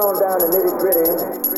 on down to nitty gritty.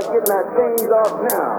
Start getting our chains off now.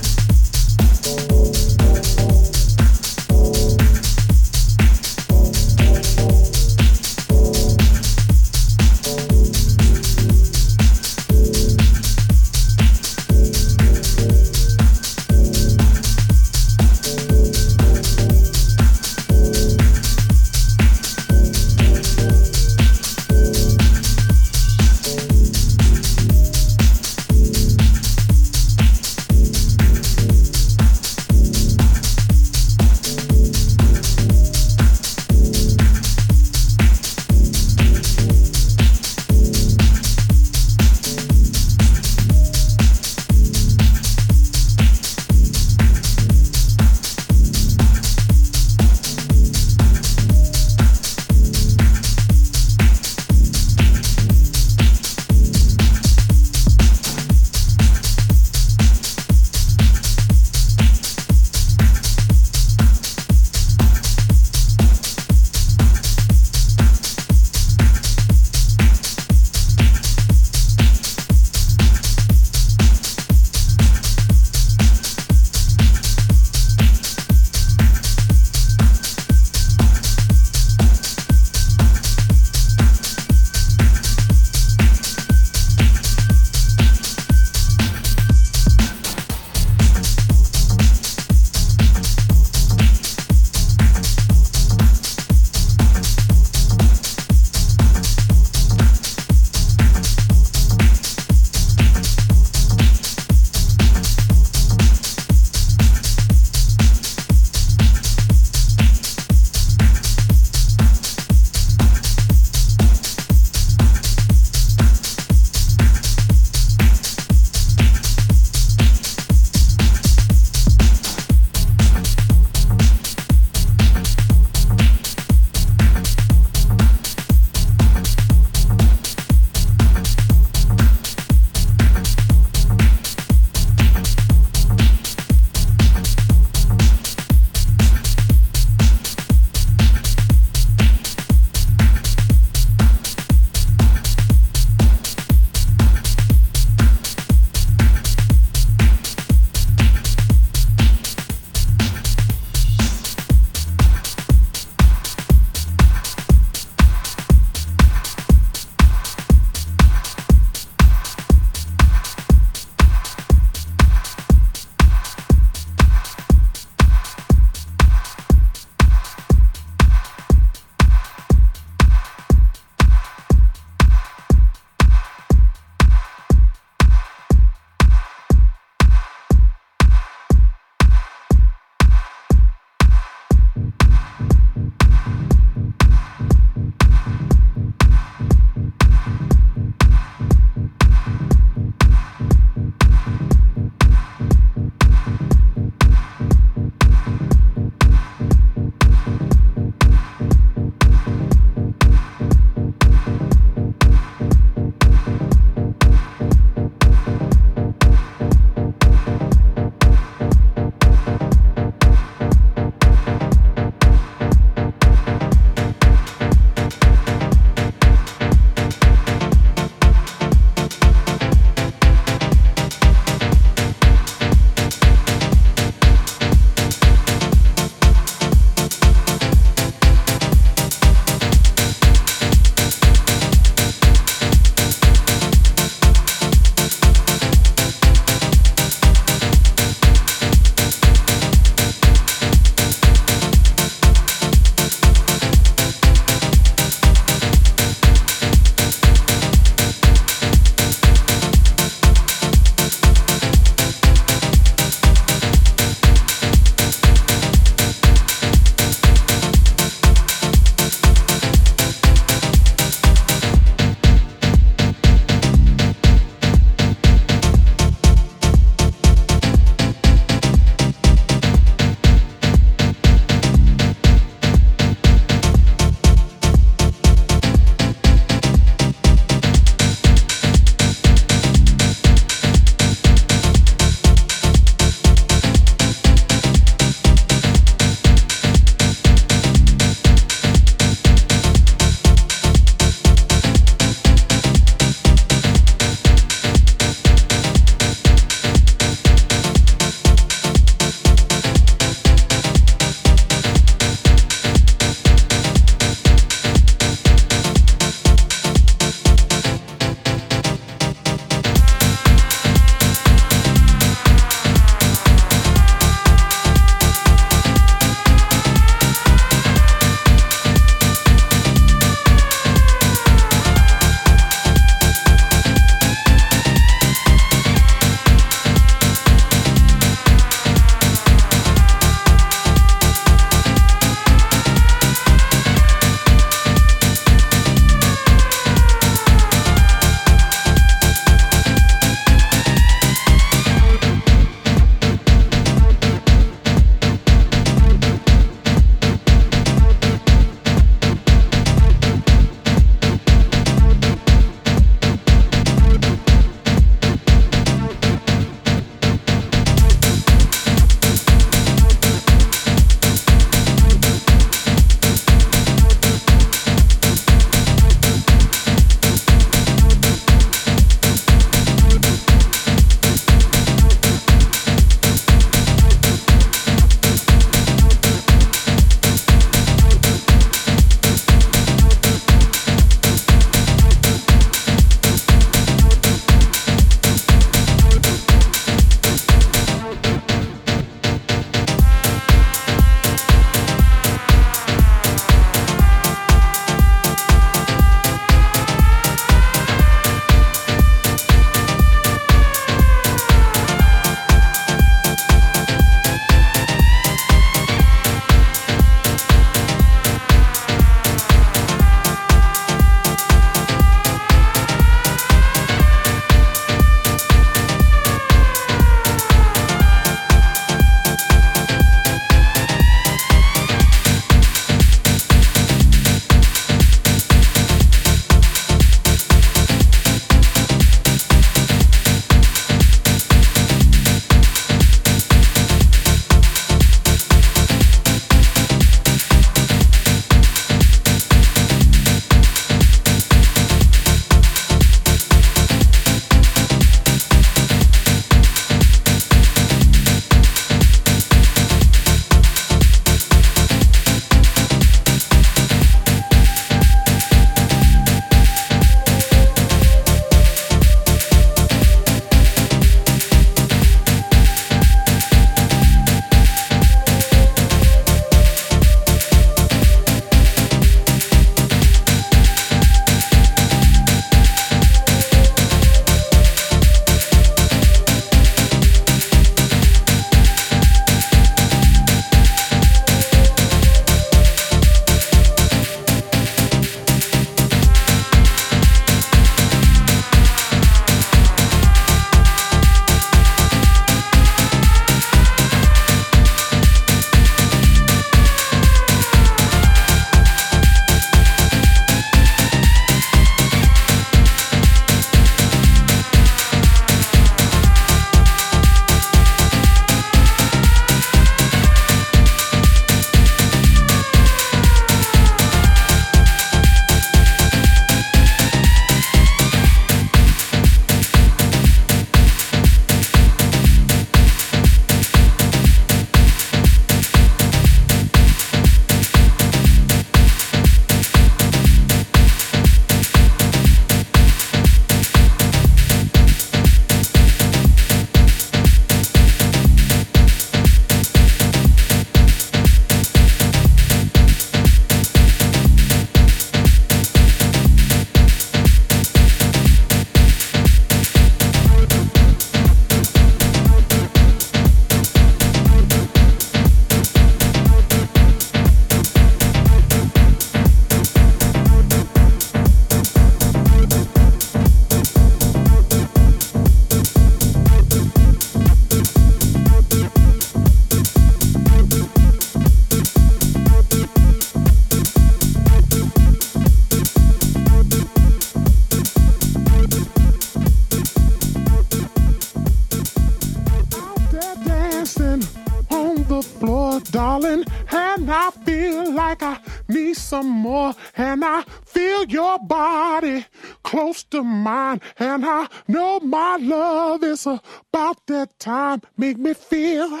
Darling, and I feel like I need some more. And I feel your body close to mine, and I know my love is about that time. Make me feel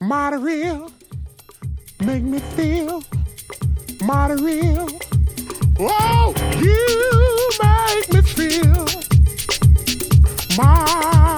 mighty real, make me feel mighty real. Oh, you make me feel mighty